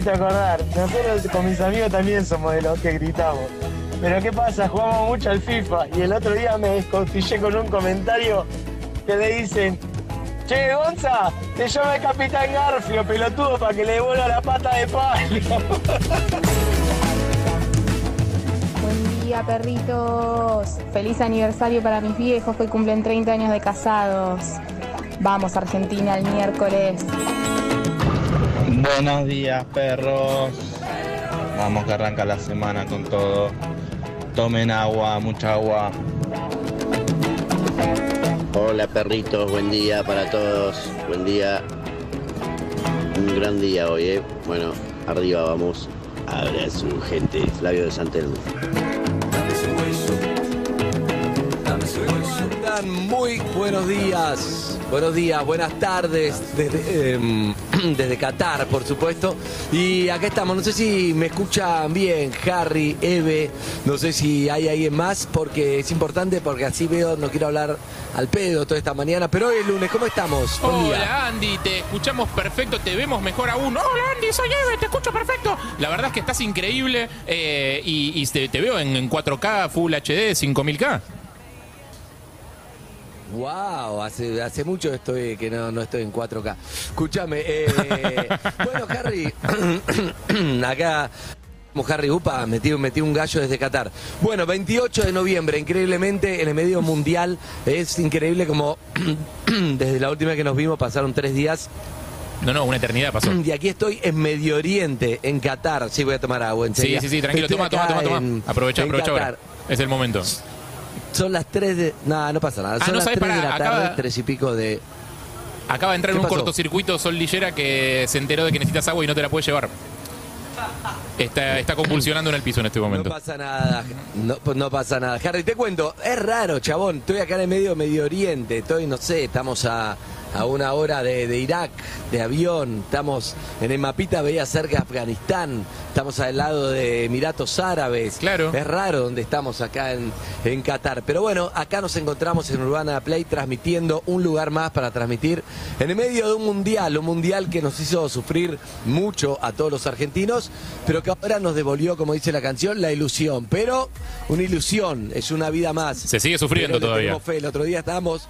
Hiciste acordar. Con mis amigos también somos de los que gritamos. Pero ¿qué pasa? Jugamos mucho al FIFA y el otro día me descostillé con un comentario que le dicen Che, Gonza, te llama el Capitán Garfio, pelotudo, para que le devuelva la pata de palo. Buen día, perritos. Feliz aniversario para mis viejos que cumplen 30 años de casados. Vamos, Argentina, el miércoles. Buenos días, perros. Vamos que arranca la semana con todo. Tomen agua, mucha agua. Hola perritos, buen día para todos, buen día. Un gran día hoy, ¿eh? Bueno, arriba vamos. Abrazo, gente. Flavio de Santelmo. Muy buenos días. Buenos días, buenas tardes desde, em, desde Qatar, por supuesto. Y acá estamos, no sé si me escuchan bien, Harry, Eve, no sé si hay alguien más, porque es importante, porque así veo, no quiero hablar al pedo toda esta mañana, pero hoy es lunes, ¿cómo estamos? Hola Andy, te escuchamos perfecto, te vemos mejor aún. Hola Andy, soy Eve, te escucho perfecto. La verdad es que estás increíble eh, y, te veo en, en 4K, Full HD, 5000K. Wow, hace, hace mucho estoy que no, no estoy en 4K. Escúchame, eh, bueno, Harry, acá. como Harry Upa, metí, metí un gallo desde Qatar. Bueno, 28 de noviembre, increíblemente, en el medio mundial. Es increíble como desde la última vez que nos vimos pasaron tres días. No, no, una eternidad pasó. Y aquí estoy en Medio Oriente, en Qatar. Sí, voy a tomar agua, en Sí, serio. sí, sí, tranquilo, Estoy toma, toma, toma, toma. Aprovecha, aprovecha ahora. Es el momento. Son las 3 de... No, no pasa nada. Ah, Son no las sabes, 3 de pará, la acaba- tarde, 3 y pico de... Acaba de entrar ¿Qué en un pasó? cortocircuito Sol Lillera que se enteró de que necesitas agua y no te la puede llevar. Está, está convulsionando en el piso en este No momento. pasa nada, no, pues no pasa nada. Harry, te cuento, es raro, chabón. Estoy acá en el medio Medio Oriente, estoy, no sé, estamos a, a una hora de, de Irak, de avión, estamos en el mapita, veía cerca de Afganistán, estamos al lado de Emiratos Árabes. Claro. Es raro donde estamos acá en, en Qatar. Pero bueno, acá nos encontramos en Urbana Play transmitiendo un lugar más para transmitir en el medio de un mundial, un mundial que nos hizo sufrir mucho a todos los argentinos, pero que ahora nos devolvió, como dice la canción, la ilusión. Pero una ilusión, es una vida más. Se sigue sufriendo todavía. fe. El otro día estábamos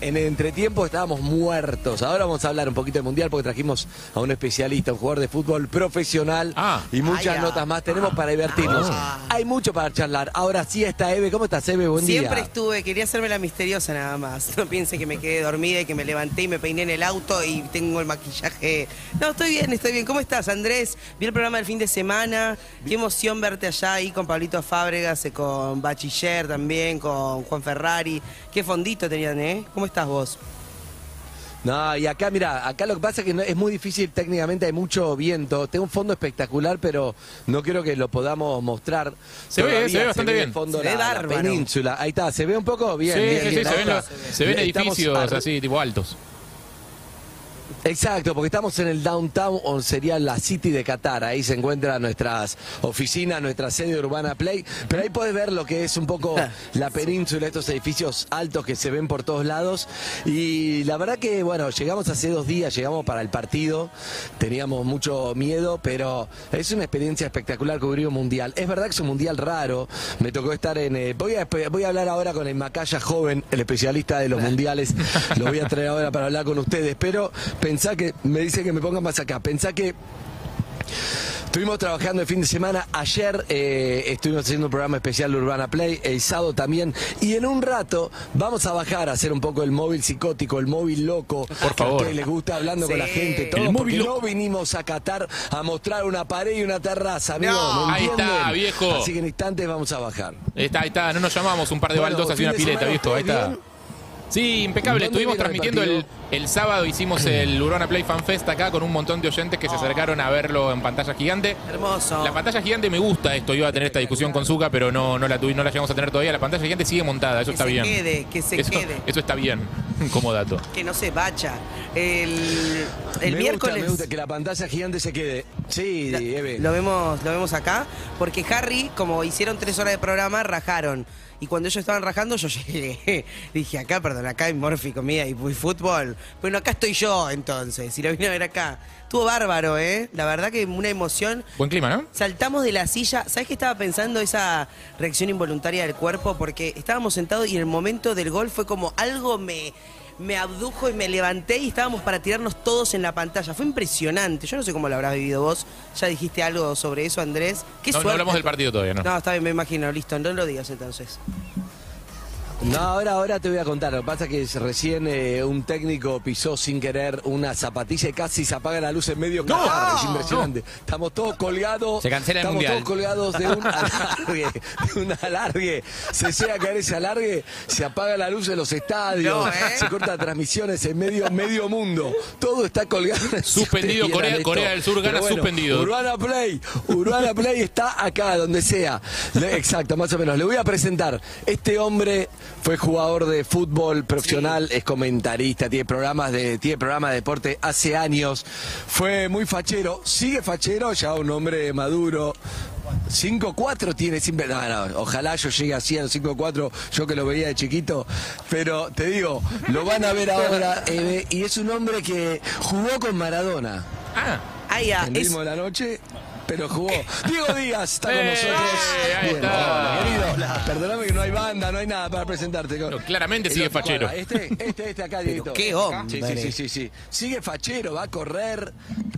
en el entretiempo estábamos muertos. Ahora vamos a hablar un poquito del Mundial porque trajimos a un especialista, un jugador de fútbol profesional Ah. y muchas Ay, ah. notas más tenemos para divertirnos. Hay mucho para charlar. Ahora sí está Eve. ¿Cómo estás, Eve? Buen Siempre día. estuve, quería hacerme la misteriosa nada más. No piensen que me quedé dormida y que me levanté y me peiné en el auto y tengo el maquillaje. No, estoy bien, estoy bien. ¿Cómo estás, Andrés? Vi el programa del fin de semana. Qué emoción verte allá ahí con Pablito Fábregas, eh, con Bachiller también, con Juan Ferrari. Qué fondito tenían, ¿eh? ¿Cómo estás vos? No, y acá, mira, acá lo que pasa es que no- es muy difícil técnicamente, hay mucho viento. Tengo un fondo espectacular, pero no creo que lo podamos mostrar. Se ve, Todavía se ve bastante bien. fondo Se la, ve la península. Ahí está, se ve un poco bien. sí, bien, sí, sí, bien. se ven, está. los- se ven Estamos edificios así, tipo altos. Exacto, porque estamos en el downtown, o sería la City de Qatar. Ahí se encuentran nuestras oficinas, nuestra sede Urbana Play. Pero ahí podés ver lo que es un poco la península, estos edificios altos que se ven por todos lados. Y la verdad que, bueno, llegamos hace dos días, llegamos para el partido. Teníamos mucho miedo, pero es una experiencia espectacular cubrir un mundial. Es verdad que es un mundial raro. Me tocó estar en. eh, voy, a, voy a hablar ahora con el Macaya joven, el especialista de los mundiales. Lo voy a traer ahora para hablar con ustedes. Pero pensá que. Me dice que me ponga más acá. Pensá que. Estuvimos trabajando el fin de semana. Ayer eh, estuvimos haciendo un programa especial de Urbana Play, el sábado también. Y en un rato vamos a bajar a hacer un poco el móvil psicótico, el móvil loco. Por que a favor. ustedes les gusta hablando con la gente. Todo, El móvil loco. no vinimos a Qatar a mostrar una pared y una terraza, amigo. No. ¿me Ahí está, viejo. Así que en instantes vamos a bajar. Ahí está, ahí está. No nos llamamos un par de Bueno, baldosas y una pileta, viejo. Ahí ¿ustedes está. bien? Sí, impecable. ¿Dónde Estuvimos transmitiendo el, el sábado, hicimos el Urbana Play Fan Fest acá con un montón de oyentes que se acercaron a verlo en pantalla gigante. Hermoso. La pantalla gigante me gusta esto, iba a tener esta discusión con Zuka, pero no, no la tuvi- no la llegamos a tener todavía. La pantalla gigante sigue montada, eso que está se bien. quede, que se eso, quede. eso está bien, como dato. Que no se bacha. El, el me miércoles. Gusta, me gusta que la pantalla gigante se quede. Sí, Eve. Lo vemos, lo vemos acá, porque Harry, como hicieron tres horas de programa, rajaron. Y cuando ellos estaban rajando, yo llegué. Dije, acá, perdón, acá hay Morphy, comida y, y fútbol. Bueno, acá estoy yo, entonces. Y lo vine a ver acá. Estuvo bárbaro, ¿eh? La verdad que una emoción. Buen clima, ¿no? Saltamos de la silla. ¿Sabes qué estaba pensando? Esa reacción involuntaria del cuerpo, porque estábamos sentados y en el momento del gol fue como algo me, me abdujo y me levanté y estábamos para tirarnos todos en la pantalla. Fue impresionante. Yo no sé cómo lo habrás vivido vos. Ya dijiste algo sobre eso, Andrés. Qué No, no hablamos del partido todavía, ¿no? No, está bien, me imagino. Listo, no lo digas entonces. No, ahora, ahora te voy a contar. Lo que pasa es que recién eh, un técnico pisó sin querer una zapatilla y casi se apaga la luz en medio Qatar. Es impresionante. Estamos todos colgados. Se cancela el Estamos mundial. todos colgados de un alargue. De un alargue. Se llega a caer ese alargue, se apaga la luz de los estadios, No, ¿eh? se corta transmisiones en medio, medio mundo. Todo está colgado. Suspendido, Corea- Corea del Sur gana suspendido. Urbana Play, Urbana Play está acá, donde sea. Le- Exacto, más o menos. Le voy a presentar. Este hombre fue jugador de fútbol profesional, es comentarista, tiene programas de, tiene programas de deporte hace años. Fue muy fachero, sigue fachero, ya un hombre maduro. 5-4 tiene siempre. No, no, ojalá yo llegue así a los 5-4, yo que lo veía de chiquito. Pero te digo, lo van a ver ahora. Eve, y es un hombre que jugó con Maradona Ah, Ah, ya. en Es, ritmo de la noche, pero jugó. Diego Díaz está con ¡Eh! nosotros. Ahí Bien, está. hola, querido. Perdóname que no hay banda, no hay nada para presentarte. No, claramente sigue fachero. bueno, Este, este, este acá, Dieguito. qué Acá. hombre. Sí, sí, sí, sí, sí. Sigue fachero, va a correr.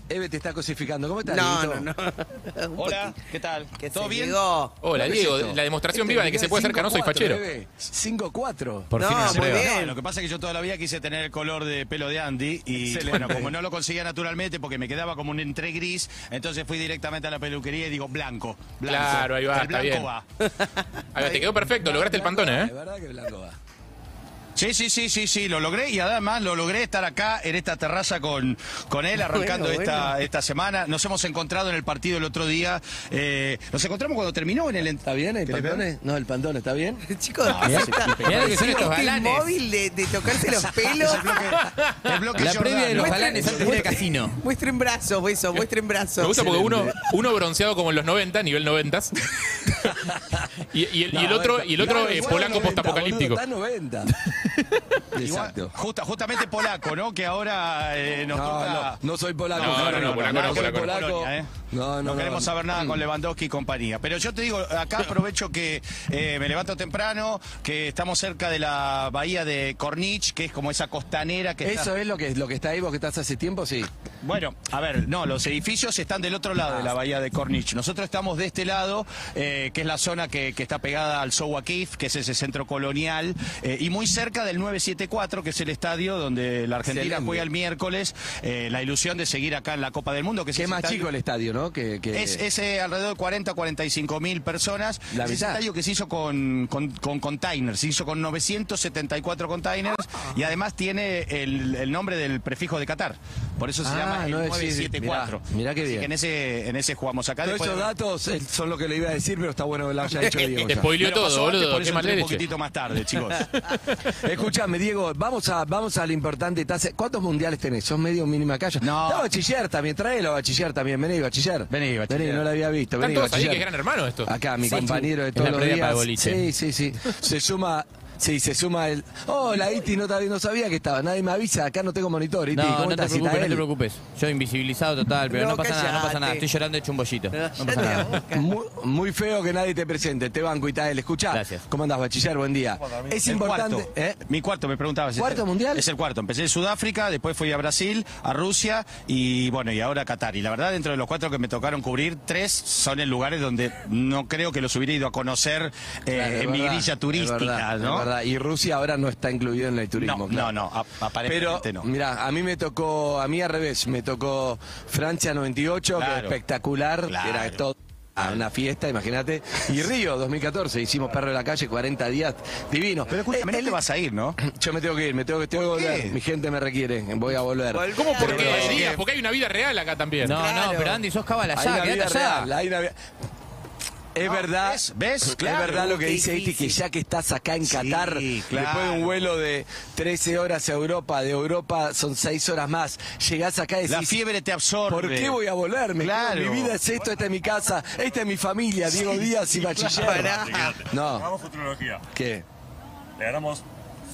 Eve te está cosificando. ¿Cómo estás, no, Dieguito? no, no. Un Hola. ¿qué tal? Que ¿Todo se bien? llegó. hola ¿Qué es Diego, esto? la demostración Este viva de que se puede ser canoso y 5-4, fachero. Eve. 5-4. Por No, fin muy se bien. No, lo que pasa es que yo toda la vida quise tener el color de pelo de Andy y Excelente. bueno, como no lo conseguía naturalmente porque me quedaba como un entre gris, entonces fui directamente a la peluquería y digo blanco. blanco. Claro, ahí va, El está blanco bien. va. A ver, te quedó perfecto, lograste el pantone, De ¿eh? verdad que blanco va. Sí, sí, sí, sí, sí, lo logré y además lo logré estar acá en esta terraza con, con él arrancando Bueno, esta, bueno. esta semana. Nos hemos encontrado en el partido el otro día. eh, nos encontramos cuando terminó en el... ¿Está bien el pantone? No, el pantone, ¿está bien? Chicos, mirá, ¿qué está- mirá lo que son estos galanes. móvil de, de tocarse los pelos. El bloque, el bloque La previa de los galanes antes casino. Muestren brazos, eso, muestren brazos. Me gusta porque uno, uno bronceado como en los 90, nivel 90. y, y el, y el No, otro, y el otro claro, eh, polaco 90, postapocalíptico. Está 90. Igual, Exacto. justa- justamente polaco, ¿no? Que ahora eh, nos No, toca... no, no soy polaco. No, no, no, polaco no, polaco no. polaco. Polonia, ¿eh? No, no, No, no, queremos saber nada con Lewandowski y compañía. Pero yo te digo, acá aprovecho que eh, me levanto temprano, que estamos cerca de la bahía de Cornich, que es como esa costanera que Eso está... es lo que, lo que está ahí, vos que estás hace tiempo, sí. Bueno, a ver, no, los edificios están del otro lado de la bahía de Cornich. Nosotros estamos de este lado, eh, que es la zona que, que está pegada al Sowakif, que es ese centro colonial, eh, y muy cerca del 974, que es el estadio donde la Argentina juega el miércoles, eh, la ilusión de seguir acá en la Copa del Mundo, que es más estadio- chico el estadio, ¿no? Que, que- Es, es, eh, alrededor de 40 45 mil personas. La es mitad. estadio que se hizo con, con, con containers, se hizo con 974 containers y además tiene el, el nombre del prefijo de Qatar. Por eso se Ah, llama el no es- 974. mirá, mirá qué Así bien. que en ese, en ese jugamos acá. Todos esos datos eh, son lo que le iba a decir, pero está bueno que lo haya hecho Diego. Te spoileó todo, boludo. por Qué eso entré un poquitito más tarde, chicos. Escúchame, Diego, vamos a, vamos a la importante tasa. ¿Cuántos mundiales tenés? ¿Sos medio mínima calle? No. bachiller también, tráelo bachiller también. Vení, bachiller. Vení, bachiller. Vení, no lo había visto. Están Vení, ahí bachiller. que es gran hermano esto. Acá, mi Sí, compañero de todos los días. Sí, sí, sí. Se suma. Sí, se suma el. Oh, la Iti no, sabía- no sabía que estaba. Nadie me avisa. Acá no tengo monitor. Iti, No, ¿cómo no te preocupes, no te preocupes. Yo invisibilizado total, pero no, No, pasa nada, no pasa nada. Estoy llorando hecho un bollito. No pasa nada. Muy, muy feo que nadie te presente. Te banco, Itael. Escuchá. Gracias. ¿Cómo andás, bachiller? Buen día. Es El importante. cuarto. ¿eh? Mi cuarto, me preguntaba. ¿Cuarto mundial? Es el cuarto. Empecé en Sudáfrica, después fui a Brasil, a Rusia y bueno, y ahora a Qatar. Y la verdad, dentro de los cuatro que me tocaron cubrir, tres son en lugares donde no creo que los hubiera ido a conocer eh, Claro, en mi verdad, grilla es turística, verdad, ¿no? Verdad. Y Rusia ahora no está incluido en el turismo. No, claro. no, no, Pero, aparentemente no. mira, a mí me tocó, a mí al revés, me tocó Francia 98, que Claro. era espectacular, que Claro. era todo a una fiesta, imagínate. Y Río 2014, hicimos Perro de la Calle, 40 días, divino. Pero escúchame, no Eh, te vas a ir, ¿no? Yo me tengo que ir, me tengo que, volver. Mi gente me requiere, voy a volver. ¿Cómo por qué? Porque hay una vida real acá también. No, Claro. no, pero Andy, sos cabal Hay allá, real, hay una vida- Es No, verdad, ¿ves? ¿Ves? es verdad lo que dice Iti, que ya que estás acá en Sí, Qatar, claro. después de un vuelo de 13 horas a Europa, de Europa son 6 horas más, llegás acá y decís, La fiebre te absorbe. ¿por qué voy a volver? Me Claro. mi vida es esto, esta es mi casa, esta es mi familia, Diego Díaz y Bachiller. Pará. No, Hagamos futurología. ¿qué? Le ganamos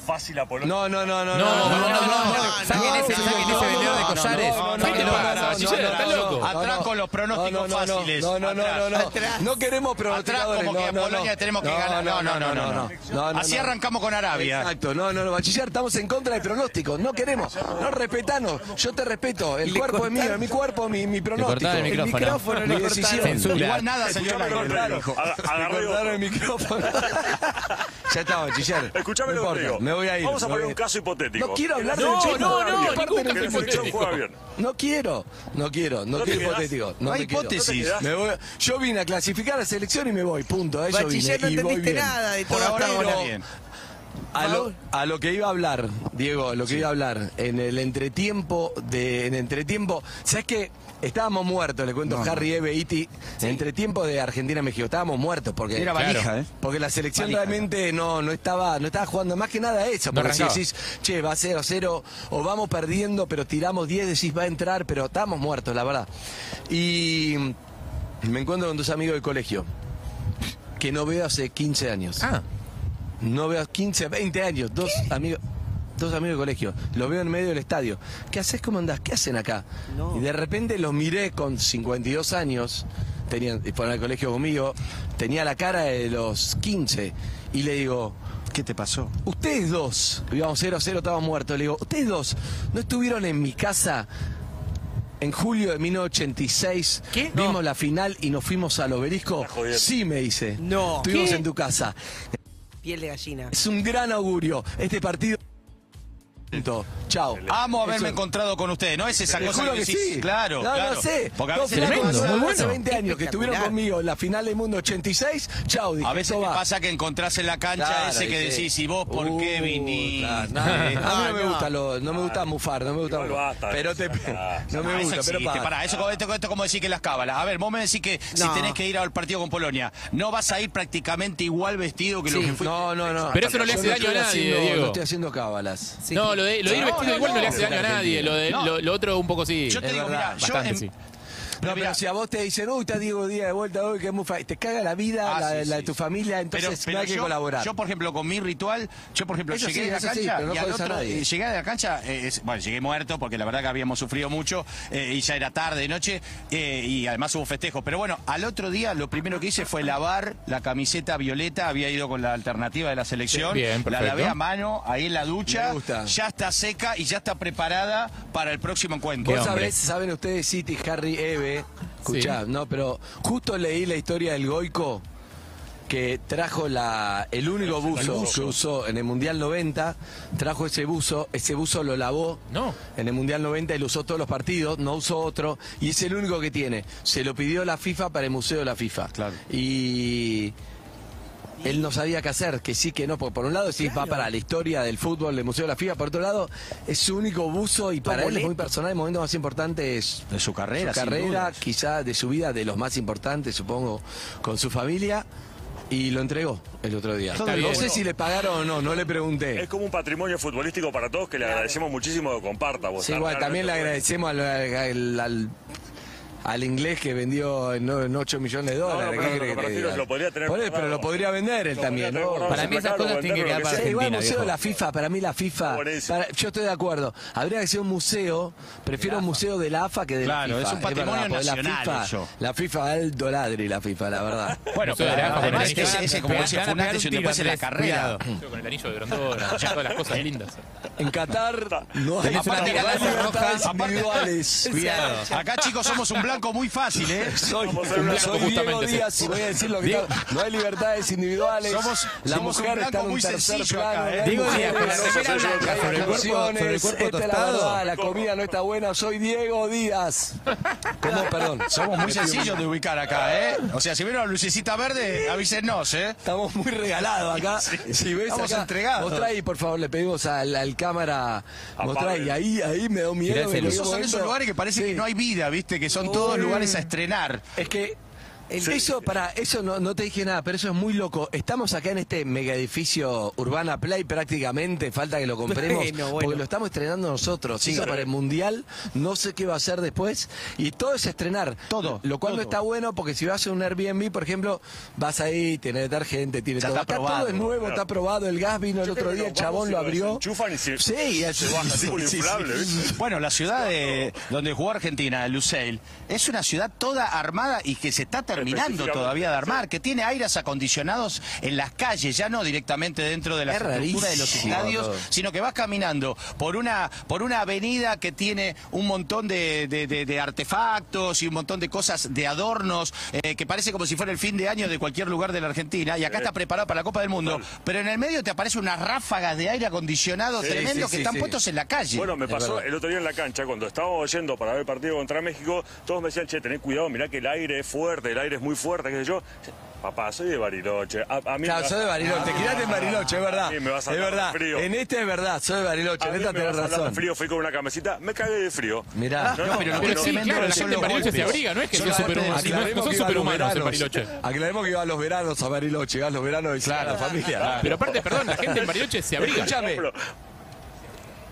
fácil a Polonia. No, no, no, no, No, no, no, no, no. Saquen no, ese, vendedor de no, collares. no, no, ¿Qué te no, pasa, no, Bachiller? no, ¿Estás no, loco? los pronósticos No, no, no, no, fáciles. No, no, no, no, no. Queremos Atrás pronosticadores. como que no, a no, Polonia no. tenemos que ganar. No, no, no, no, no. no, no, Así no. arrancamos con Arabia. Exacto, no, no, no, bachiller, estamos en contra del pronóstico, no queremos, no respetanos, yo te respeto, el cuerpo es mío, mi cuerpo, mi, pronóstico, el micrófono. mi decisión. Igual nada se Escuchame dio lo al que te aire. digo. Aga- Me Agarré cortaron el micrófono. ya está, bachiller. Escuchame no lo que digo. Voy a ir. Vamos a poner un caso hipotético. No quiero hablar del la No, selección no, no, bien. ningún caso de hipotético. No quiero, no quiero, no ¿No quiero hipotético. No, No hay hipótesis. quedás? Me voy- yo vine a clasificar a la selección y me voy, punto. A eso no vine, y voy entendiste bien. nada de Por todo ahora hasta ahora bien. A lo, a lo que iba a hablar, Diego, lo que iba a hablar, en el entretiempo de, en entretiempo, ¿sabes qué? Estábamos muertos, le cuento a Harry, Eve, Iti, en entretiempo de Argentina-México, estábamos muertos porque Era valija, ¿eh? porque la selección Valija. realmente no, no estaba no estaba jugando más que nada eso. No Porque si arrancaba. decís, che, va 0 0 o vamos perdiendo, pero tiramos 10, decís, va a entrar, pero estamos muertos, la verdad. Y me encuentro con dos amigos del colegio que no veo hace 15 años. Ah, No veo 15, 20 años, dos amigos. Dos amigos de colegio, los veo en medio del estadio. ¿Qué haces? ¿Cómo andás? ¿Qué hacen acá? No. Y de repente los miré con 52 años, tenían, y fueron al colegio conmigo, tenía la cara de los 15, y le digo, ¿Qué te pasó? ustedes dos, íbamos 0 0, estábamos muertos, le digo, ustedes dos, ¿no estuvieron en mi casa en julio de 1986? ¿Qué? Vimos No. la final y nos fuimos al obelisco. Sí, me dice. No. Estuvimos ¿Qué? en tu casa. Piel de gallina. Es un gran augurio. Este partido. Chao. Amo haberme Eso- encontrado con ustedes, ¿no? Es esa cosa juro que sí. Claro, no, claro. no sé. Porque a veces, Tremendo, hace- muy hace bueno. 20 años que estuvieron conmigo en la final del mundo 86. Chao, dije. a veces va. pasa que encontrás en la cancha Claro, ese que dije, decís, ¿y vos por uh, qué viniste? claro, no, a mí no me no. gusta lo, no me gusta mufar, no me gusta. Basta, pero te, no me Ah, gusta, pero para. Pará, eso, esto, esto es como decir que las cábalas. A ver, vos me decís que si tenés que ir al partido con Polonia, no vas a ir prácticamente igual vestido que lo que fuiste. no, no, no. Pero eso no le hace daño a nadie, Diego. No estoy haciendo cábalas. No, lo de, lo de ir No, vestido no, igual no, no, le hace daño a nadie. Lo, de, No. lo, lo otro un poco sí. Yo te Es digo, verdad, mira, yo bastante, en- sí. No, Pero pero mirá. si a vos te dicen, uy, está Diego Díaz de vuelta hoy, que es muy fa-", Te caga la vida, Ah, la, sí, la sí, de tu sí. familia, entonces no hay que yo, colaborar. Yo, por ejemplo, con mi ritual, yo, por ejemplo, Eso llegué sí, de la cancha pero no y al otro, eh, llegué de la cancha, eh, es- bueno, llegué muerto porque la verdad que habíamos sufrido mucho eh, y ya era tarde, de noche, eh, y además hubo festejos. Pero bueno, al otro día lo primero que hice fue lavar la camiseta violeta, había ido con la alternativa de la selección, Sí, bien, la lavé a mano, ahí en la ducha, Me gusta. ya está seca y ya está preparada para el próximo encuentro. Vos sabés, saben ustedes, City, Harry, Eve, escuchá, Sí. no, pero justo leí la historia del Goico que trajo la, el único buzo, que usó en el Mundial 90, trajo ese buzo, ese buzo lo lavó No. en el Mundial 90 y lo usó todos los partidos, no usó otro, y es el único que tiene. Se lo pidió la FIFA para el Museo de la FIFA. Claro. Y él no sabía qué hacer, que sí, que no, porque por un lado sí va para la historia del fútbol, del Museo de la FIFA, por otro lado es su único buzo y para él es muy personal, el momento más importante es De su carrera, su carrera, quizá de su vida, de los más importantes, supongo, con su familia. Y lo entregó el otro día. Está no bien. sé si le pagaron o no, no le pregunté. Es como un patrimonio futbolístico para todos que le agradecemos muchísimo que comparta. Vos Sí, igual, también le agradecemos al, al- al- al inglés que vendió en, no- en 8 millones de dólares. No, no, ¿qué pero lo que es lo podría tener Por pero lo podría vender él Lo también, ¿no? Para mí esas cosas tienen que quedar para igual museo de la FIFA, para mí la FIFA, para- yo estoy de acuerdo, habría que ser un museo, prefiero un museo de la AFA que de Claro, la FIFA. es un patrimonio verdad, porque nacional La FIFA, la FIFA alto ladri, la FIFA, la verdad. Bueno, la AFA, ese, anillo. ese, como decía si tiro, después en la carrera. Con el anillo de Grondona, todas las cosas lindas. En Qatar no hay, libertades individuales. Cuidado. Acá, chicos, somos un blanco muy fácil, ¿eh? Soy, Diego. Díaz y voy a decir lo que está- no hay libertades individuales. Somos- la somos un mujer blanco está en un muy tercer sencillo plano. acá, ¿eh? hay Diego Díaz, sobre el cuerpo- canciones, sobre el cuerpo esta es la verdad, la comida no está buena. Soy Diego Díaz. ¿Cómo? Perdón. Somos muy sencillos de ubicar acá, ¿eh? O sea, si vieron la lucecita verde, avísenos, ¿eh? Estamos muy regalados acá. Si ves Estamos acá, entregados. Mostrá ahí, por favor, le pedimos al, al cámara. Mostrá ahí, ahí, ahí me da miedo. El en Esos son esos momento- lugares que parece Sí. que no hay vida, ¿viste? Que son todos lugares a estrenar. Es que eso, para, eso no, no te dije nada, pero eso es muy loco. Estamos acá en este mega edificio Urbana Play prácticamente, falta que lo compremos, Bueno, bueno. porque lo estamos estrenando nosotros. Hizo para el Mundial, no sé qué va a hacer después, y todo es estrenar. Todo, Lo cual no está bueno, porque si vas a un Airbnb, por ejemplo, vas ahí, tiene detergente, tiene Ya todo. está Acá todo es nuevo, está probado, el gas vino el Yo otro día, el chabón lo abrió. y se- sí, se baja sí, sí, inflable, sí. Bueno, la ciudad de, donde jugó Argentina, Lusail, es una ciudad toda armada y que se está terminando Específicamente, todavía de armar, que tiene aires acondicionados en las calles, ya no directamente dentro de la Es estructura de los estadios, todo. sino que vas caminando por una, por una avenida que tiene un montón de, de- de- de artefactos y un montón de cosas, de adornos, eh, que parece como si fuera el fin de año de cualquier lugar de la Argentina, y acá está preparado para la Copa del Mundo, pero en el medio te aparecen unas ráfagas de aire acondicionado Sí, tremendo sí, que sí, están sí. puestos en la calle. Bueno, me pasó el otro día en la cancha, cuando estábamos yendo para ver el partido contra México, todos me decían, che, tenés cuidado, mirá que el aire es fuerte, el aire es muy fuerte, qué sé yo. Papá, soy de Bariloche. A, a mí Claro, me soy de vas- Bariloche, quédate en Bariloche, es verdad. A me vas a es verdad. frío. En este es verdad, soy de Bariloche, A en esta me tenés vas a razón. frío, fui con una camisita, me cagué de frío. Mirá. No, no, pero no, es Sí, claro, la gente en Bariloche se abriga, no es que Yo son, la- super, aclaremos no son que iba a los superhumanos en veranos. Bariloche. Aclaremos que iba a los veranos a Bariloche, iba a los veranos de claro, la familia. Pero aparte, perdón, la gente en Bariloche se abriga. Escúchame.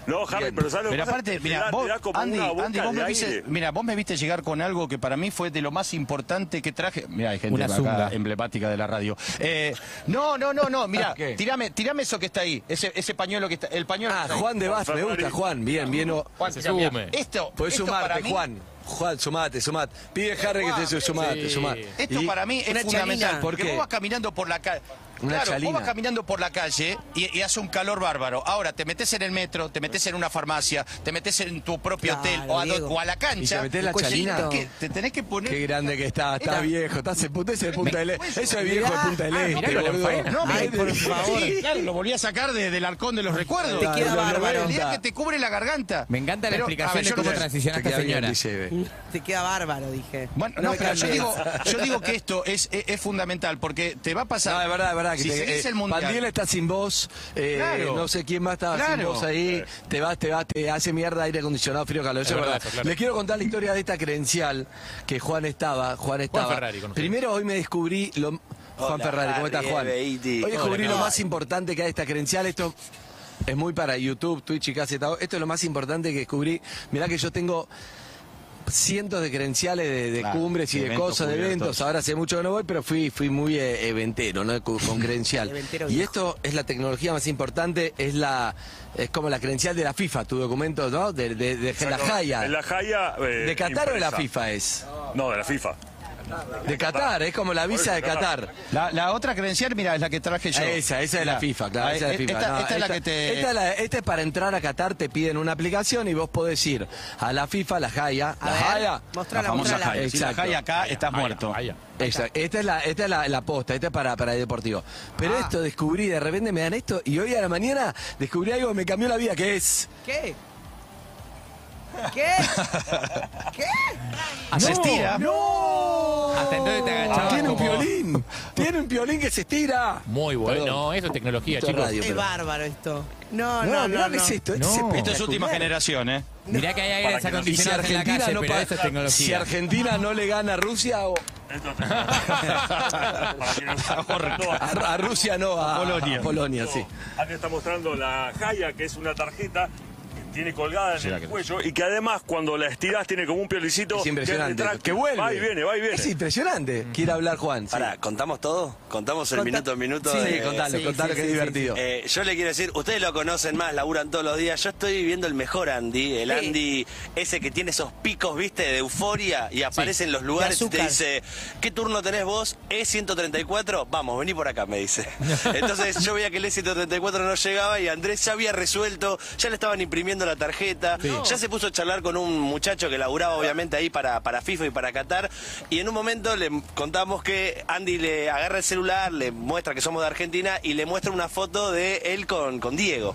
No, Harry, pero ¿sabes lo que Pero aparte, Te mira, vos, Andy, Andy, vos me viste, mira, vos me viste llegar con algo que para mí fue de lo más importante que traje. Mira, hay gente Una acá emblemática de la radio. Eh, no, no, no, no, mira, tirame, tirame eso que está ahí, ese, ese pañuelo que está, el pañuelo. que Ah, está ahí. Juan de Vaz, me gusta, Juan, bien, bien. o- Juan, Se mira, sume. Esto, Podés esto para sumarte, mí, Juan. Juan, sumate, sumate. Pide Harry que te sumate, Sí. sumate. Esto Y- para mí es fundamental. chalina. ¿Por porque vos vas caminando por la calle. Una Claro, chalina. vos vas caminando por la calle y, y hace un calor bárbaro. Ahora, te metes en el metro, te metes en una farmacia, te metes en tu propio Claro, hotel o a, do- Diego. o a la cancha. ¿Y te metés la chalina? tenés que- Te tenés que poner... Qué grande que está, está Era- viejo, está ese puto, ese de Punta del Este. Eso es viejo de Punta del Ah, Este, mirá, lo boludo. Lanfaena. No, Ay, pero- por favor. Sí, claro, lo volví a sacar de- del arcón de los recuerdos. Te queda De bárbaro. 90. El día que te cubre la garganta. Me encanta la Pero, explicación ver, de yo cómo no sé- transiciona Te esta bien, señora. Te queda bárbaro, dije. Bueno, No pero yo digo, yo digo que esto es, es, es fundamental porque te va a pasar. No, es verdad, es verdad. Que si te- seguís eh, el mundial. Está sin voz, eh, Claro. no sé quién más estaba sin voz ahí, te vas, te vas, te hace mierda aire acondicionado, frío, calor. Eso Es es verdad, verdad. eso, claro. Les quiero contar la historia de esta credencial que Juan estaba, Juan estaba. Ferrari, con ustedes. Primero hoy me descubrí lo Juan Ferrari, ¿cómo estás Juan? Hoy descubrí lo más importante que hay de esta credencial, esto es muy para YouTube, Twitch y casi todo. Esto es lo más importante que descubrí. Mirá que yo tengo cientos de credenciales de, de Claro, cumbres y de de eventos cosas, de eventos. Ahora hace mucho que no voy, pero fui, fui muy eh, eventero, ¿no? Con, con credencial. Y esto es la tecnología más importante, es la es como la credencial de la FIFA, tu documento, ¿no? De, de, de la. Jaya. En la Jaya. eh, ¿De Qatar o de la. FIFA es? No, de la FIFA. De Qatar, es como la visa de Qatar. La, la otra credencial, mira, es la que traje yo. Esa, esa es la FIFA, claro, ah, esa es la eh, FIFA. Esta, No, esta es la que te. esta es la- esta es para entrar a Qatar, te piden una aplicación y vos podés ir a la FIFA, la Jaya, A la ver, Jaya. mostrala, la famosa mostrala. Jaya. Si la. Jaya acá, estás muerto. Exacto. Esta es la, esta es la, la posta, esta es para, para el deportivo. Pero Ah. esto descubrí, de repente me dan esto y hoy a la mañana descubrí algo que me cambió la vida, que es. ¿Qué? ¿Qué? ¿Qué? Se estira. Hasta entonces te agachabas Tiene un como- violín, tiene un violín que se estira. Muy bueno. Perdón. No, eso es tecnología, Esto es chicos. radio, Es pero- bárbaro esto. No, No, no, mirá no. lo que no. es esto. No. es Esto es última generación, ¿eh? Mirá que hay aires Para que no- Y si en la Argentina, calle, no pero pa- eso es si tecnología. Argentina no le gana a Rusia o Esto. Para que a, a Rusia no, a, Polonia. a Polonia, sí. Acá está mostrando la Jaya, que es una tarjeta tiene colgada en el cuello y que además cuando la estiras tiene como un piolicito Es que impresionante. detrás- Que vuelve. Va y viene, va y viene. Es impresionante. Quiere hablar Juan. sí. Pará, ¿contamos todo? ¿Contamos el Conta- minuto a minuto? Sí, de- contalo, sí, contalo sí, que es sí, divertido. Eh, yo le quiero decir, ustedes lo conocen más, laburan todos los días. Yo estoy viviendo el mejor Andy, el Sí. Andy ese que tiene esos picos, viste, de euforia y aparece en los lugares y te dice, ¿qué turno tenés vos? E134, vamos, vení por acá, me dice. Entonces yo veía que el E134 no llegaba y Andrés ya había resuelto, ya le estaban imprimiendo la tarjeta, ya se puso a charlar con un muchacho que laburaba obviamente ahí para, para FIFA y para Qatar y en un momento le contamos que Andy le agarra el celular, le muestra que somos de Argentina y le muestra una foto de él con, con Diego.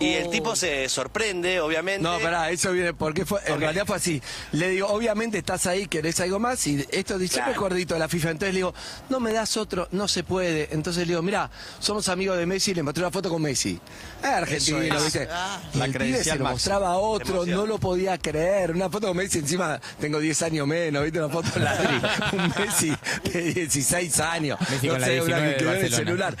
Y el tipo se sorprende, obviamente. No, pará, eso viene porque fue, en Ok. realidad fue así. Le digo, obviamente estás ahí, querés algo más, y esto dice Claro. gordito de la FIFA. Entonces le digo, no me das otro, no se puede. Entonces le digo, mira, somos amigos de Messi, le mostré una foto con Messi. Es argentino, es. ¿viste? Ah. La credencial lo mostraba a otro, Emoción. no lo podía creer. Una foto con Messi, encima tengo 10 años menos, ¿viste? Una foto de Ladri, un Messi de 16 años. Messi no con la sé, una 19 que en el celular.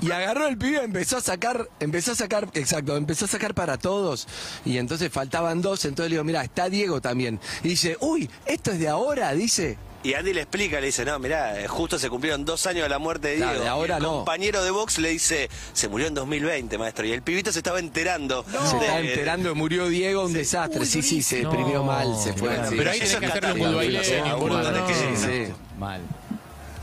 Y agarró el pibe, empezó a sacar, empezó a sacar, exacto, empezó a sacar para todos. Y entonces faltaban dos, entonces le digo, mira, está Diego también. Y dice, uy, esto es de ahora, dice. Y Andy le explica, le dice, no, mirá, eh, justo se cumplieron dos años de la muerte de Claro, Diego. de ahora y el no. compañero de box le dice, se murió en 2020, maestro. Y el pibito se estaba enterando. Se está enterando, murió Diego, un desastre. sí, sí, se No. deprimió mal, se fue. Pero ahí tenés que good igual, baile, no, sí. Mal.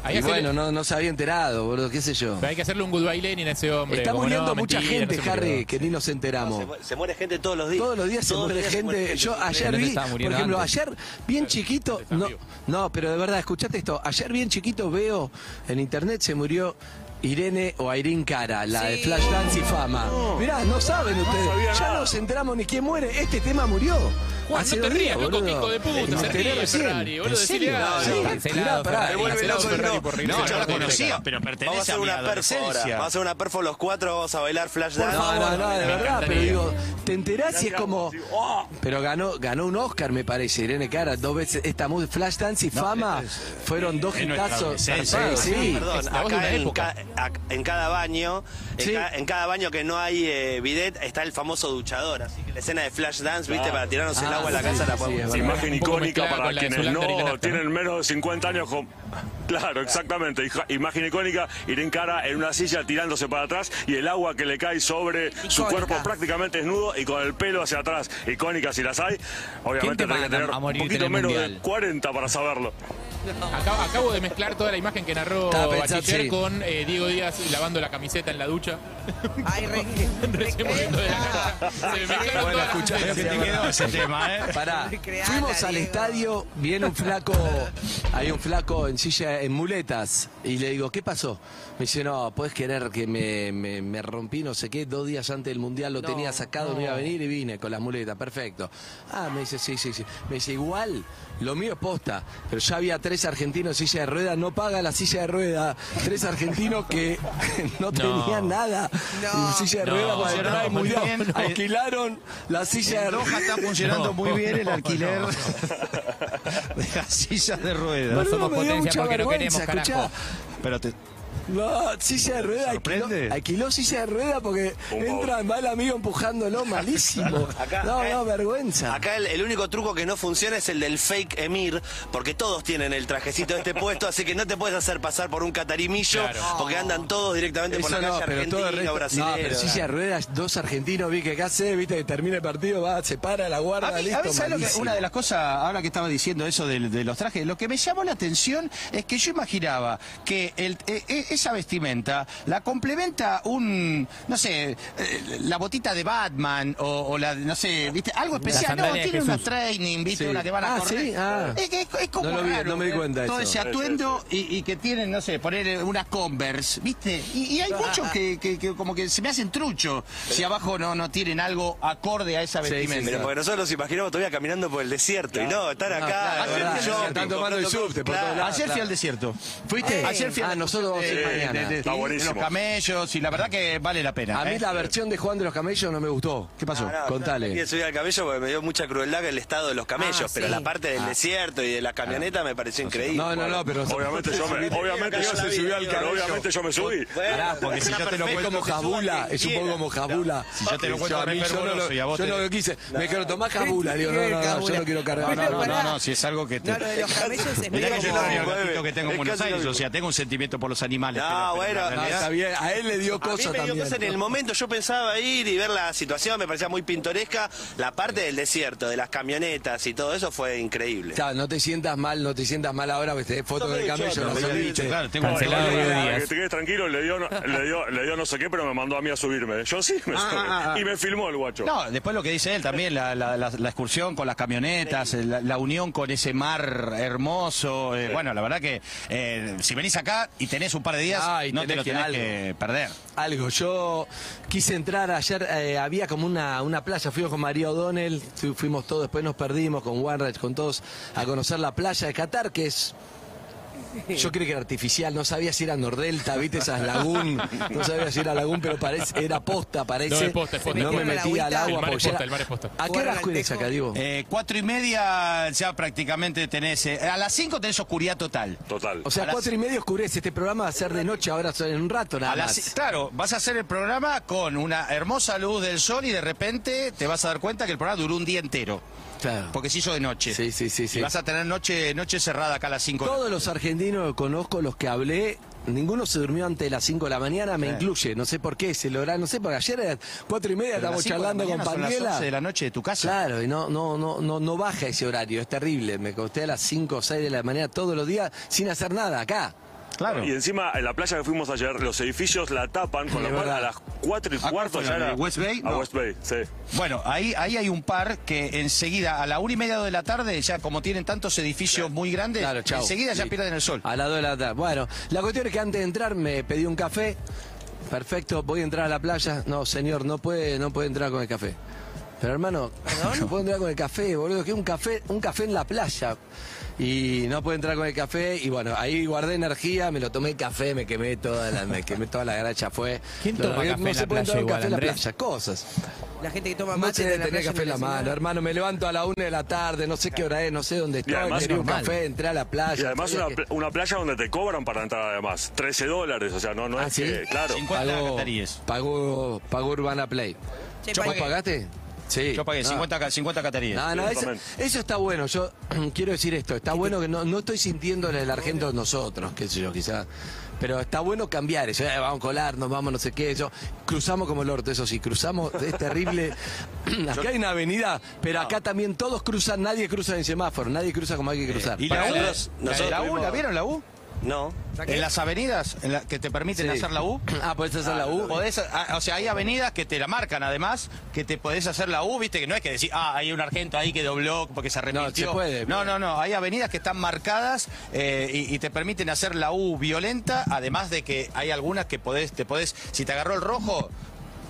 Hay Y que hacerle- bueno, no, no se había enterado, boludo, qué sé yo. pero hay que hacerle un goodbye Lenin a ese hombre. Está muriendo no, mucha mentira, gente, no Harry, que ni nos No, enteramos. se, mu- se muere gente todos los días. Todos los días se muere días gente. Yo ayer vi, por ejemplo, antes. ayer bien chiquito, no, no, pero de verdad, escuchate esto. Ayer bien chiquito veo en internet se murió Irene o Irene Cara, la de Flashdance y Fama. Mirá, no saben ustedes. ya nada. no nos enteramos ni quién muere. Este tema murió. Juan, Hace no te dos rías, loco, boludo. hijo de puta, Me se enteré ríe recién. Ferrari, boludo, ¿En decile serio? algo. Sí, Cancelado, mirá, pará. Ferrari. Me vuelve Cancelado loco, Ferrari no. por No, reírse yo de la conocía, pero Vamos a pertenece hacer a mi una adolescencia. Vamos a hacer una perfo los cuatro, vamos a bailar flash dance. favor, no, de me verdad, encantaría. pero digo, te enterás y es como. Pero ganó, ganó un Oscar, me parece, Irene Cara, dos veces. Esta muy Flashdance y Fama fueron dos es nuestra hitazos. adolescencia. Sí, sí. Perdón, Es la voz de acá una en, época. ca- en cada baño, en, Sí. ca- en cada baño que no hay eh, bidet, está el famoso duchador. Así que la escena de flash dance, viste, para tirarnos el Ah, agua a la sí, casa la podemos. Imagen icónica para quienes no tienen menos de 50 años. con- Claro, exactamente. Imagen icónica, ir en cara en una silla tirándose para atrás y el agua que le cae sobre su cuerpo prácticamente desnudo y con el pelo hacia atrás. Icónica si las hay. Obviamente ¿Quién te hay que tener un poquito menos de Mundial? 40 para saberlo. Acabo, acabo de mezclar toda la imagen que narró Bachiller sí. con eh, Diego Díaz lavando la camiseta en la ducha. Ay, re, Recién volviendo de la cancha. Se me mezclaron Bueno, todas las escenas. Que te quedó ese tema, ¿eh? Pará, fuimos al Diego. estadio, viene un flaco, hay un flaco en silla, en muletas, y le digo, ¿qué pasó? Me dice, no, puedes querer que me, me- me rompí no sé qué, dos días antes del Mundial lo No, tenía sacado, no iba a venir y vine con las muletas, perfecto. Ah, me dice, sí, sí, sí. Me dice, igual, lo mío es posta, pero ya había tres argentinos en silla de ruedas, no paga la silla de ruedas, tres argentinos que no, tenían nada No. en silla de No, ruedas para entrar bien. Alquilaron la silla de ruedas. está funcionando muy bien el alquiler de las sillas de ruedas. No somos potencia porque no queremos, escuchá. carajo. Pero te, No, silla de rueda, alquiló, ¿Sorprende? alquiló silla de rueda porque entra mal amigo empujándolo, malísimo. Acá- no, acá- no, vergüenza. Acá el, el único truco que no funciona es el del fake emir, porque todos tienen el trajecito de este puesto, así que no te puedes hacer pasar por un catarimillo, Claro. porque andan todos directamente por Eso la no, calle pero todo el argentino, resto. brasilero. No, pero silla de ruedas, dos argentinos, vi que acá se, viste, que termina el partido, va, se para la guarda, A mí, listo, a mí, ¿sabes lo que- una de las cosas, ahora que estaba diciendo eso de, de los trajes, lo que me llamó la atención es que yo imaginaba que el- e- e- esa vestimenta la complementa un, no sé, eh, la botita de Batman o, o la, no sé, ¿viste? Algo especial. No, tiene una Jesús. training, ¿viste? Sí. Una que van a Ah, correr. sí, ah. Es, que es- es como No lo vi, raro, no me di eh, cuenta Todo eso. ese atuendo y, y que tienen, no sé, poner una Converse, ¿viste? Y, y hay muchos que, que- que como que se me hacen trucho si abajo no, no tienen algo acorde a esa Sí, sí, vestimenta. Pero porque nosotros nos imaginamos todavía caminando por el desierto y no, están acá. shopping, están lados. Ayer fui al desierto. ¿Fuiste? Ayer fui Ah, al nosotros vamos a de- mañana. de- de- Está de buenísimo. los camellos y la verdad que vale la pena. A mí ¿eh? la versión de Juan de los Camellos no me gustó. ¿Qué pasó? No, no, Contale. No subir al camello porque me dio mucha crueldad el estado de los camellos, Ah, pero sí. la parte del Ah. desierto y de la camioneta me pareció increíble. No, no, no, pero Obviamente yo me, obviamente yo, se subió al camello. obviamente yo me subí. Pará, porque si yo te lo cuento como jabula, es un poco como jabula. Si yo te lo cuento a mí, re yo no fervoroso lo, y a vos yo no lo quise. Me dijeron, tomás jabula. Digo, no, no, no, yo no quiero cargar. No, no, no, si es algo que te... No, lo de los camellos es medio que tengo en Buenos Aires, o sea, tengo un sentimiento por los animales. No, pero- pero bueno, No, está bien. A él le dio A mí cosa me dio también. cosa en el momento, yo pensaba ir y ver la situación, me parecía muy pintoresca. La parte del desierto, de las camionetas y todo eso fue increíble. Claro, no te sientas mal, no te sientas mal ahora que te des fotos del me camello, no subiste. dicho, claro, tengo Cancelado Díaz. que te quedes tranquilo, le dio, no, le, dio, le dio no sé qué, pero me mandó a mí a subirme. Yo sí me Ah, subí. ah, ah. Y me filmó el guacho. No, después lo que dice él también, la, la- la- la excursión con las camionetas, la, la unión con ese mar hermoso. eh, bueno, la verdad que eh, si venís acá y tenés un par de días, Ah, y no te lo que algo. que perder. Algo, yo quise entrar ayer, eh, había como una, una playa, fuimos con María O'Donnell, fu- fuimos todos, después nos perdimos con Wanrich, con todos, a conocer la playa de Qatar, que es... Yo creí que era artificial, no sabía si era Nordelta, viste esas lagún, no sabía si era lagún, pero parece, era posta, parece. No, es posta, es posta. No me ¿Se metieron metía a al la agua. El mar es posta, era- el mar es posta. ¿A qué hora oscurece acá, Diego? Eh, cuatro y media ya prácticamente tenés. eh, a las cinco tenés oscuridad total. Total. O sea, a las- cuatro y media oscurece, este programa va a ser de noche, ahora en un rato nada A las- más. claro, vas a hacer el programa con una hermosa luz del sol y de repente te vas a dar cuenta que el programa duró un día entero. Claro. Porque se hizo de noche. Sí, sí, sí, sí. Y vas a tener noche, noche cerrada acá a las 5 Todos los argentinos que conozco, los que hablé, ninguno se durmió antes de las 5 de la mañana, me incluye. No sé por qué, se logra, no sé, porque ayer eran 4 y media, estábamos charlando con Son las. 11 de la noche de tu casa. Claro, y no, no, no, no, no baja ese horario, es terrible. Me costé a las 5 o 6 de la mañana todos los días sin hacer nada acá. Claro. Y encima, en la playa que fuimos ayer, los edificios la tapan, con lo cual verdad. a las 4 y ¿A cuál cuarto ya era... West Bay? A No. West Bay, sí. Bueno, ahí, ahí hay un par que enseguida, a la una y media de la tarde, ya como tienen tantos edificios muy grandes, Claro, chao. enseguida ya Sí. pierden el sol. A las 2 de la tarde. Bueno, la cuestión es que antes de entrar me pedí un café. Perfecto, voy a entrar a la playa. No, señor, no puede, no puede entrar con el café. Pero hermano, no puedo entrar con el café, boludo, que un café, un café en la playa. Y no puedo entrar con el café, y bueno, ahí guardé energía, me lo tomé el café, me quemé toda la, me quemé toda la gracha, fue. ¿Quién Lo- toma no café en se la puede playa café en la Andrés? playa, cosas. La gente que toma No mate en de la tener café en la no mano, hermano, me levanto a la una de la tarde, no sé qué hora es, no sé dónde estoy, además quería un normal. café, entré a la playa. Y además una, que- una playa donde te cobran para entrar además. 13 dólares, o sea, no, no Ah, es ¿sí? que... Claro. 50 Pagó, pagó, pagó Urbana Play. Che, ¿Vos pagué. pagaste? Sí. Yo pagué No. 50, ca- 50 cataríes. No, no, eso, eso está bueno. Yo quiero decir esto, está bueno que no, no estoy sintiendo el argento de nosotros, qué sé yo, quizás. Pero está bueno cambiar eso. eh, vamos a colarnos, vamos no sé qué. Eso. Cruzamos como el orto, eso sí, cruzamos, es terrible. acá hay una avenida, pero acá también todos cruzan, nadie cruza en semáforo, nadie cruza como hay que cruzar. ¿Y la U? ¿La U? ¿La vieron la U? No. En las avenidas en la- que te permiten Sí. hacer la U. Ah, ¿podés hacer la U? Podés, ah, o sea, hay avenidas que te la marcan además, que te podés hacer la U, viste, que no es que decir, ah, hay un argento ahí que dobló porque se arrepintió. se puede. No, no, no, hay avenidas que están marcadas eh, y, y te permiten hacer la U violenta, además de que hay algunas que podés, te podés, si te agarró el rojo,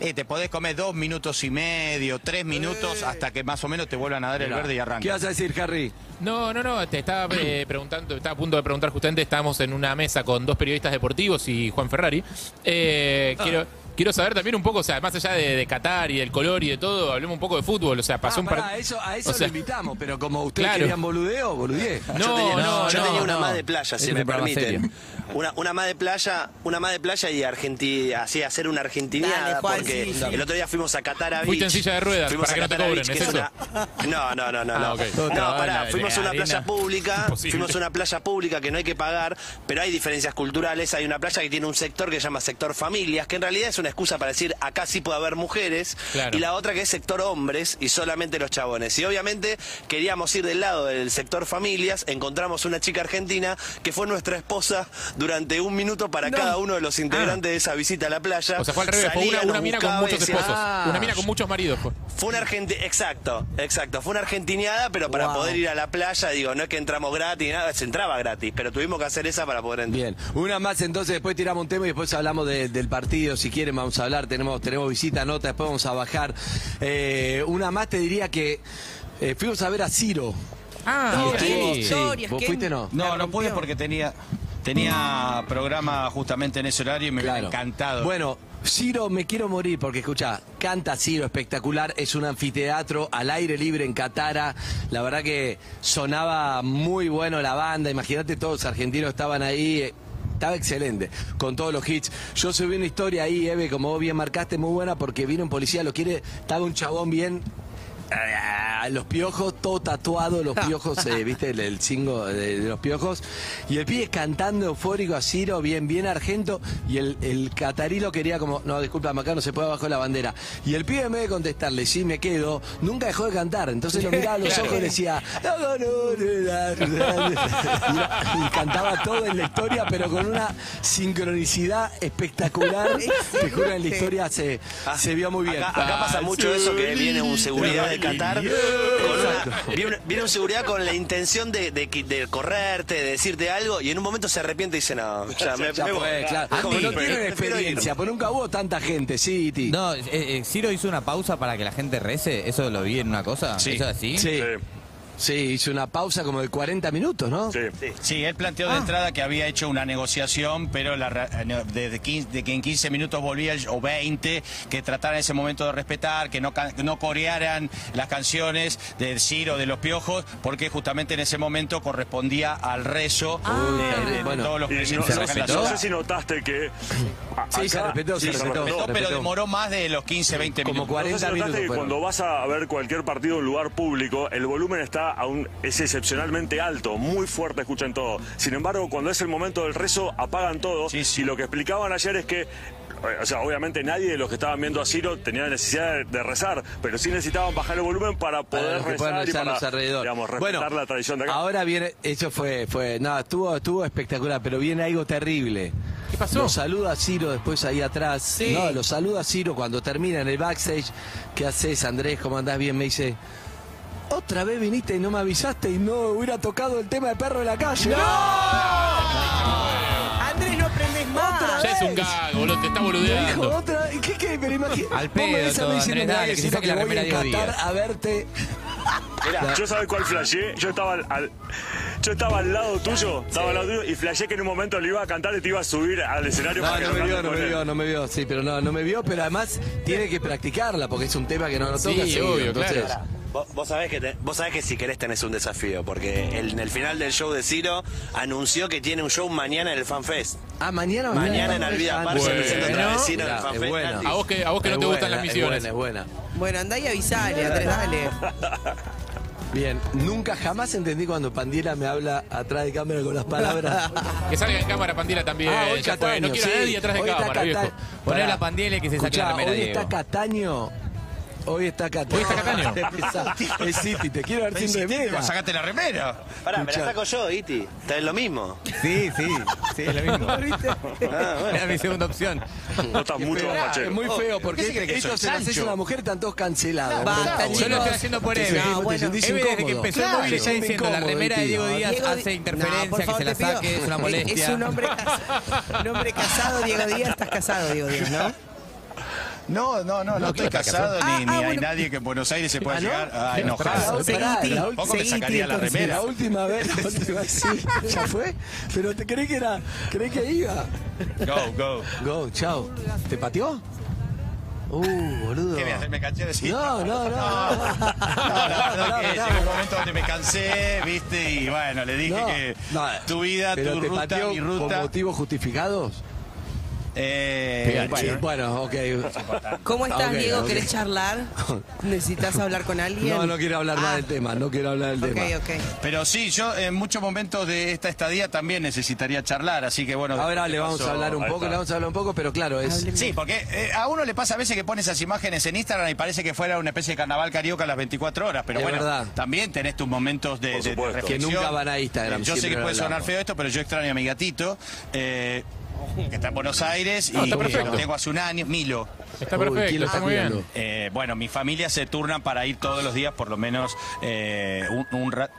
eh, te podés comer dos minutos y medio, tres minutos, hasta que más o menos te vuelvan a dar el verde y arranca. ¿Qué vas a decir, Harry? No, no, no, te estaba eh, preguntando, estaba a punto de preguntar justamente, estábamos en una mesa con dos periodistas deportivos y Juan Ferrari. Eh, Ah. quiero, quiero saber también un poco, o sea, más allá de, de Qatar y del color y de todo, hablemos un poco de fútbol, o sea, pasó Ah, un pará, par- a eso, a eso o sea, lo invitamos, pero como ustedes Claro. querían boludeo, boludeé. No, yo tenía, no, yo no, tenía una no. más de playa, si Es me permiten. Una, una más de playa, una más de playa y Argentina, así hacer una argentiniada, Dale, Juan, porque sí, sí. el otro día fuimos a Qatar Beach. Fuiste en silla de ruedas fuimos para a que no te Qatar cobren, Beach, ¿es que eso? una- No, no, no, no, Ah, no. pará, fuimos a una arena. playa pública, Imposible. fuimos a una playa pública que no hay que pagar, pero hay diferencias culturales, hay una playa que tiene un sector que se llama sector familias, que en realidad es una excusa para decir acá sí puede haber mujeres, Claro. y la otra que es sector hombres y solamente los chabones. Y obviamente queríamos ir del lado del sector familias, encontramos una chica argentina que fue nuestra esposa durante un minuto para cada uno de los integrantes de esa visita a la playa. O sea, fue al revés, fue una, una mina con muchos decía, esposos, Ah. una mina con muchos maridos. fue. Fue una argenti exacto, exacto, fue una argentineada, pero para Wow. poder ir a la playa, digo, no es que entramos gratis, nada, se entraba gratis, pero tuvimos que hacer esa para poder entrar. Bien, una más entonces, después tiramos un tema y después hablamos de- del partido, si quieren vamos a hablar, tenemos, tenemos visita, nota, después vamos a bajar. Eh, una más te diría que eh, fuimos a ver a Ciro. Ah, No, ok. qué Sí, ¿Vos qué- fuiste no? No, no pude porque tenía... Tenía programa justamente en ese horario y me hubiera encantado. Bueno, Ciro, me quiero morir porque escucha, canta Ciro, espectacular, es un anfiteatro al aire libre en Catara, la verdad que sonaba muy bueno la banda, imagínate todos los argentinos estaban ahí, eh, estaba excelente, con todos los hits. Yo subí una historia ahí, Eve, como vos bien marcaste, muy buena, porque vino un policía, lo quiere, estaba un chabón bien los piojos, todo tatuado, los piojos, eh, viste, el, el cingo de, de los piojos. Y el pibe cantando eufórico a Ciro, bien, bien argento. Y el, el catarí lo quería como, no, disculpa, acá no se puede bajar la bandera. Y el pibe en vez de contestarle, sí, me quedo, nunca dejó de cantar. Entonces lo miraba a los ojos y decía, "No, no, no, no, no, no". y, y cantaba todo en la historia, pero con una sincronicidad espectacular. Te juro, en la historia se, se vio muy bien. Acá, acá pasa mucho eso que viene un seguridad de Qatar. con una- viene, viene un seguridad con la intención de, de qui- de correrte, de decirte algo, y en un momento se arrepiente y dice, no, ya me, Ya me voy. fue, claro. Andy, no tienen experiencia, pero nunca hubo tanta gente, sí. No, eh, eh, Ciro hizo una pausa para que la gente rece. ¿Eso lo vi en una cosa? Sí. ¿Eso es así? Sí. Sí, hizo una pausa como de 40 minutos, ¿no? Sí. Sí, él planteó de entrada que había hecho una negociación, pero la, eh, de, de 15 de que en 15 minutos volvía, el- o 20, que trataran ese momento de respetar, que no, no corearan las canciones del Ciro, de los Piojos, porque justamente en ese momento correspondía al rezo de, de- de bueno. todos los no, presentes no no sé si notaste que. Sí, se respetó, se respetó. Respetó, pero demoró más de los 15, 20 Como minutos. 40 No sé si notaste minutos que cuando vas a ver cualquier partido en un lugar público, el volumen está aún es excepcionalmente alto, muy fuerte, escuchan todo. Sin embargo, cuando es el momento del rezo, apagan todo. Y lo que explicaban ayer es que. O sea, obviamente nadie de los que estaban viendo a Ciro tenía necesidad de, de rezar, pero sí necesitaban bajar el volumen para poder puedan rezar y rezar para los alrededor. digamos, respetar la tradición de acá. Ahora viene, eso fue, fue, no, estuvo, estuvo espectacular, pero viene algo terrible. ¿Qué pasó? Lo saluda Ciro después ahí atrás. Sí. No, lo saluda Ciro cuando termina en el backstage. ¿Qué haces, Andrés? ¿Cómo andás bien? Me dice. Otra vez viniste y no me avisaste y no hubiera tocado el tema de perro de la calle. Andrés, no aprendes más. Ya es un gag, boludo, te está Me dijo boludeando. otra. ¿Qué, qué? Pero imagínate. Al pedo todo, Andrés, dale, que se saque la voy remera a Diego Qatar Díaz. a verte. Mirá, yo sabes cuál flasheé, yo estaba al, al- yo estaba al lado tuyo, estaba al lado tuyo y flasheé que en un momento le iba a cantar y te iba a subir al escenario No, para que no me vio, no me él. vio, no me vio, sí, pero no, no me vio, pero además tiene que practicarla porque es un tema que no lo toca Sí, seguido, obvio, entonces, claro. Vos, vos sabés que te- vos sabés que si querés tenés un desafío, porque el- en el final del show de Ciro anunció que tiene un show mañana en el FanFest. Ah, mañana Mañana en Alvida Par se Bueno. presenta otra vez Ciro en el FanFest. buena. A vos que, a vos que no te gustan buena, las es misiones. buena, es buena. Bueno, andá y avisale, Andrés, dale. Bien, nunca jamás entendí cuando Pandiela me habla atrás de cámara con las palabras. Que salga en cámara Pandila también. Ah, hoy ya fue. No quiero a sí. nadie atrás de Hoy está cámara, viejo. Cata- Poné Pará. la pandiela y que se saque Escuchá, la remera hoy Diego. está Cataño. Hoy está Cataño. Hoy está Cataño. es City, te quiero ver sin remera. Sacate la remera. Pará, me la saco yo, Iti. Está en lo mismo. Sí, sí, sí, es lo mismo. Ah. Era mi segunda opción. Vos estás mucho más Es fachero. muy feo porque ¿Qué se Sancho? una mujer, están todos cancelados. Basta, Yo lo estoy haciendo por Eve. No, Eve desde que empezó el móvil está diciendo la remera de. Diego Díaz hace No, interferencia, que se la saque, es una molestia. Es un hombre, cas- un hombre casado, Diego Díaz. Estás casado, Diego Díaz, ¿no? No, no, no, no estoy casado Ah, ni, ah, ni hay bueno. nadie que en Buenos Aires se pueda ¿Ah, no? llegar a enojar. Tampoco me sacaría la remera. La última vez, la última sí, ya fue. Pero te creí que era, creí que iba. Go, go. Go, chao. ¿Te pateó? Uh, boludo. ¿Qué me? ¿Me caché de sí? No, no, no. No, que No, no, llegó un no. momento donde me cansé, viste, y bueno, le dije No, que no. tu vida, tu ruta, mi ¿Con ruta. motivos justificados? Eh, bueno, bueno, ok. ¿Cómo estás, Diego? ¿Querés charlar? ¿Necesitas hablar con alguien? No, no quiero hablar más Ah, del tema, no quiero hablar del Ok, tema. ok. Pero sí, yo en muchos momentos de esta estadía también necesitaría charlar, así que bueno. Ahora ¿qué le vamos pasó? a hablar un poco, le vamos a hablar un poco, pero claro, es... Sí, porque eh, a uno le pasa a veces que pone esas imágenes en Instagram y parece que fuera una especie de carnaval carioca a las 24 horas, pero Es bueno, verdad. también tenés tus momentos de, de- de reflexión. Que nunca van a Instagram, Eh, yo sé que puede sonar feo esto, pero yo extraño a mi gatito, eh, que está en Buenos Aires No, y que lo tengo hace un año, Milo. Está Uy, ¿quién perfecto, lo está muy bien. Eh, bueno, mi familia se turnan para ir todos los días, por lo menos eh, un, un rato.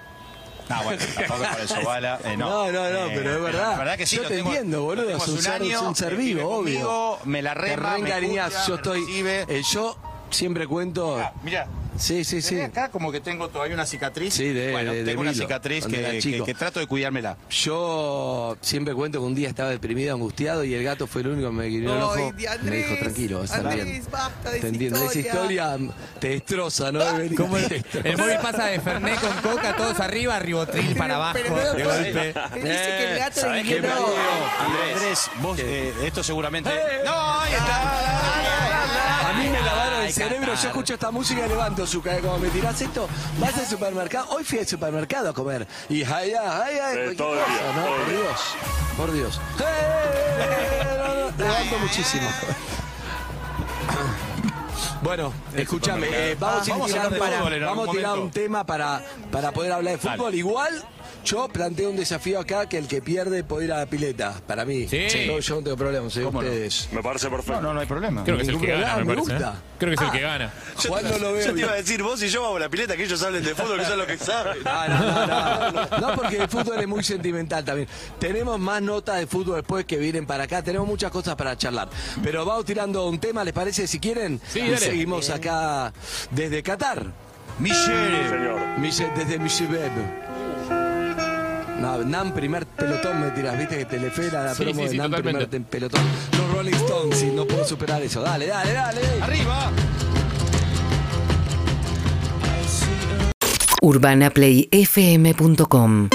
No, bueno, tampoco por eso, bala. eh, no. No, no, no, Eh, pero es verdad. La verdad que sí, Yo lo te tengo- entiendo, boludo, lo tengo es un hace ser- es un ser eh, vivo, obvio. conmigo, me la Te rema, me escucha, yo estoy... eh, yo siempre cuento... Ah, mirá. Sí, sí, sí. Acá como que tengo todavía una cicatriz. Sí, de, bueno, de- de tengo una Milo, cicatriz que, chico. que- que trato de cuidármela. Yo siempre cuento que un día estaba deprimido, angustiado y el gato fue el único que me guiñó el ojo. me dijo, tranquilo, está Andrés, bien. basta de esa entiendo. Esa historia. historia te destroza, ¿no? El, te destroza. el móvil pasa de Fernet con coca, todos arriba, ribotril para abajo, Pero- de golpe. Él dice que el gato le ¿Sabés guiñó qué el me ojo. Andrés, Andrés, vos, eh, esto seguramente. ¡No! Ahí está. A mí me lavaron cerebro, yo escucho esta música y levanto su cabeza. Como me tirás esto, vas al supermercado. Hoy fui al supermercado a comer. Y ay, ay, ay, Eh, cualquier todo el cosa, día, ¿no? todo el Por. Dios, por Dios. ¡Eh! Levanto muchísimo. Bueno, escúchame, eh, vamos, a Vamos a tirando- hablar de fútbol en vamos a tirar un tema para, para poder hablar de fútbol. Igual, yo planteo un desafío acá que el que pierde puede ir a la pileta. Para mí, Sí. yo, yo no tengo problema, soy ¿Cómo no? ustedes. Me parece perfecto. No, no, no hay problema. Creo que es el que gana, me me parece. gusta. ¿eh? Creo que es el Ah. que gana. Juan no lo veo. Yo te iba a decir, vos y yo vamos a la pileta, que ellos hablen de fútbol, que son lo que saben. No, no, no, no. No, porque el fútbol es muy sentimental también. Tenemos más notas de fútbol después que vienen para acá. Tenemos muchas cosas para charlar. Pero vamos tirando un tema, ¿les parece? Si quieren, Sí, y seguimos acá desde Qatar. Michelle. Señor. Michel- desde Michibeb. No, Nam, primer pelotón me tiras, viste que Telefe era la Sí, promo sí, de sí, Nam, totalmente. primer pelotón. Los Rolling Stones, y no puedo superar eso. Dale, dale, dale. ¡Arriba! urbanaplayfm.com